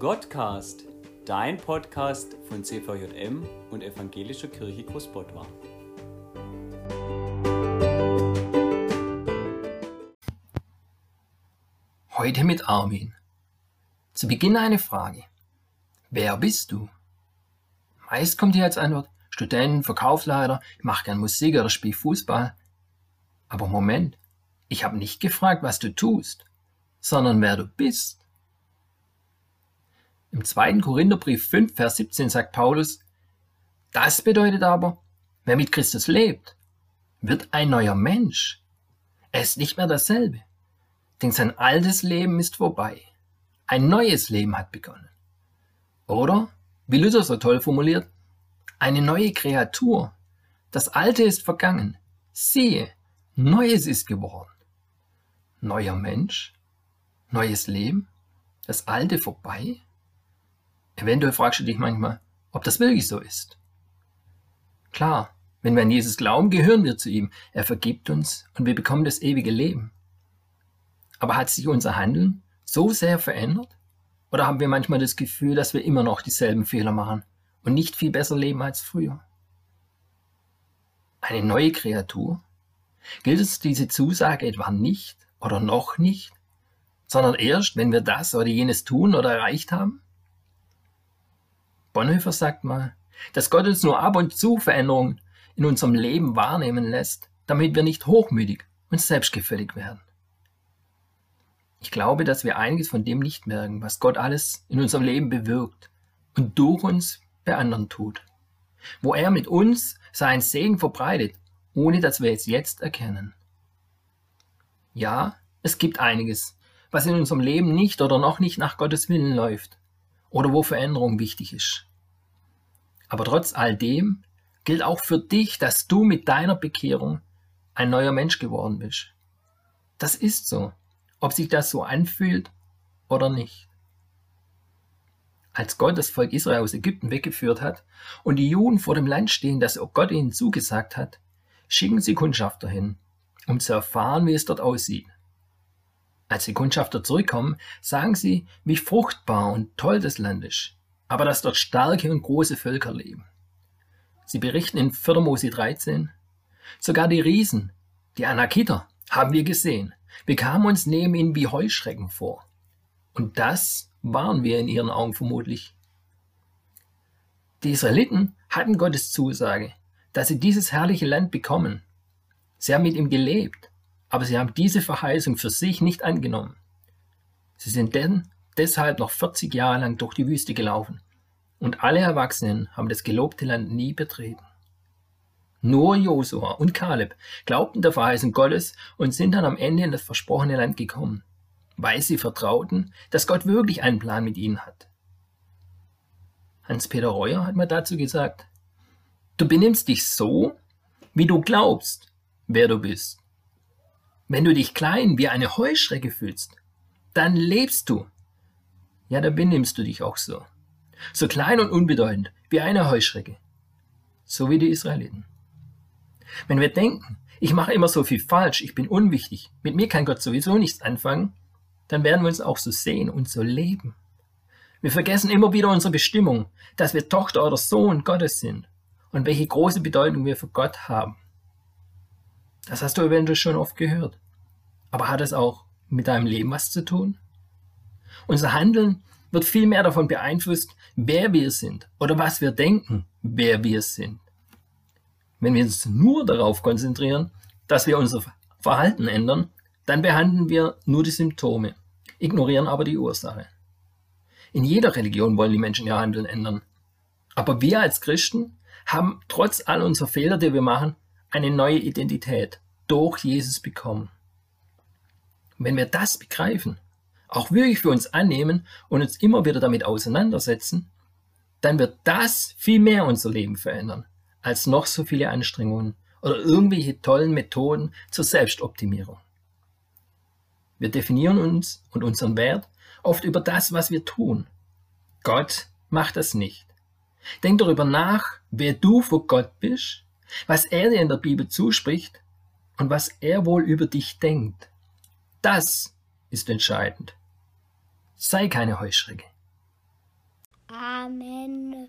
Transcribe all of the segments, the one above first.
Gottcast, dein Podcast von CVJM und Evangelischer Kirche Großbottwar. Heute mit Armin. Zu Beginn eine Frage. Wer bist du? Meist kommt hier als Antwort Student, Verkaufsleiter, ich mache gern Musik oder spiele Fußball. Aber Moment, ich habe nicht gefragt, was du tust, sondern wer du bist. Im 2. Korintherbrief 5, Vers 17 sagt Paulus, das bedeutet aber, wer mit Christus lebt, wird ein neuer Mensch. Er ist nicht mehr dasselbe, denn sein altes Leben ist vorbei. Ein neues Leben hat begonnen. Oder, wie Luther so toll formuliert, eine neue Kreatur. Das Alte ist vergangen. Siehe, Neues ist geworden. Neuer Mensch, neues Leben, das Alte vorbei. Eventuell fragst du dich manchmal, ob das wirklich so ist. Klar, wenn wir an Jesus glauben, gehören wir zu ihm. Er vergibt uns und wir bekommen das ewige Leben. Aber hat sich unser Handeln so sehr verändert? Oder haben wir manchmal das Gefühl, dass wir immer noch dieselben Fehler machen und nicht viel besser leben als früher? Eine neue Kreatur? Gilt es diese Zusage etwa nicht oder noch nicht, sondern erst, wenn wir das oder jenes tun oder erreicht haben? Bonhoeffer sagt mal, dass Gott uns nur ab und zu Veränderungen in unserem Leben wahrnehmen lässt, damit wir nicht hochmütig und selbstgefällig werden. Ich glaube, dass wir einiges von dem nicht merken, was Gott alles in unserem Leben bewirkt und durch uns bei anderen tut. Wo er mit uns seinen Segen verbreitet, ohne dass wir es jetzt erkennen. Ja, es gibt einiges, was in unserem Leben nicht oder noch nicht nach Gottes Willen läuft oder wo Veränderung wichtig ist. Aber trotz all dem gilt auch für dich, dass du mit deiner Bekehrung ein neuer Mensch geworden bist. Das ist so, ob sich das so anfühlt oder nicht. Als Gott das Volk Israel aus Ägypten weggeführt hat und die Juden vor dem Land stehen, das Gott ihnen zugesagt hat, schicken sie Kundschafter hin, um zu erfahren, wie es dort aussieht. Als die Kundschafter zurückkommen, sagen sie, wie fruchtbar und toll das Land ist, aber dass dort starke und große Völker leben. Sie berichten in 4. Mose 13, sogar die Riesen, die Anakiter, haben wir gesehen. Wir kamen uns neben ihnen wie Heuschrecken vor. Und das waren wir in ihren Augen vermutlich. Die Israeliten hatten Gottes Zusage, dass sie dieses herrliche Land bekommen. Sie haben mit ihm gelebt aber sie haben diese Verheißung für sich nicht angenommen. Sie sind denn deshalb noch 40 Jahre lang durch die Wüste gelaufen und alle Erwachsenen haben das gelobte Land nie betreten. Nur Josua und Kaleb glaubten der Verheißung Gottes und sind dann am Ende in das versprochene Land gekommen, weil sie vertrauten, dass Gott wirklich einen Plan mit ihnen hat. Hans-Peter Reuer hat mal dazu gesagt, du benimmst dich so, wie du glaubst, wer du bist. Wenn du dich klein wie eine Heuschrecke fühlst, dann lebst du. Ja, dann benimmst du dich auch so. So klein und unbedeutend wie eine Heuschrecke. So wie die Israeliten. Wenn wir denken, ich mache immer so viel falsch, ich bin unwichtig, mit mir kann Gott sowieso nichts anfangen, dann werden wir uns auch so sehen und so leben. Wir vergessen immer wieder unsere Bestimmung, dass wir Tochter oder Sohn Gottes sind und welche große Bedeutung wir für Gott haben. Das hast du eventuell schon oft gehört. Aber hat es auch mit deinem Leben was zu tun? Unser Handeln wird viel mehr davon beeinflusst, wer wir sind oder was wir denken, wer wir sind. Wenn wir uns nur darauf konzentrieren, dass wir unser Verhalten ändern, dann behandeln wir nur die Symptome, ignorieren aber die Ursache. In jeder Religion wollen die Menschen ihr Handeln ändern. Aber wir als Christen haben trotz all unserer Fehler, die wir machen, eine neue Identität durch Jesus bekommen. Wenn wir das begreifen, auch wirklich für uns annehmen und uns immer wieder damit auseinandersetzen, dann wird das viel mehr unser Leben verändern, als noch so viele Anstrengungen oder irgendwelche tollen Methoden zur Selbstoptimierung. Wir definieren uns und unseren Wert oft über das, was wir tun. Gott macht das nicht. Denk darüber nach, wer du vor Gott bist was er dir in der Bibel zuspricht und was er wohl über dich denkt. Das ist entscheidend. Sei keine Heuschrecke. Amen.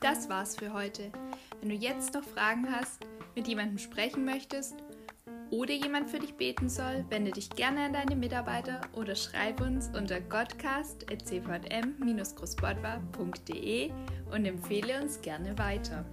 Das war's für heute. Wenn du jetzt noch Fragen hast, mit jemandem sprechen möchtest oder jemand für dich beten soll, wende dich gerne an deine Mitarbeiter oder schreib uns unter godcast.cvm-großbodwa.de und empfehle uns gerne weiter.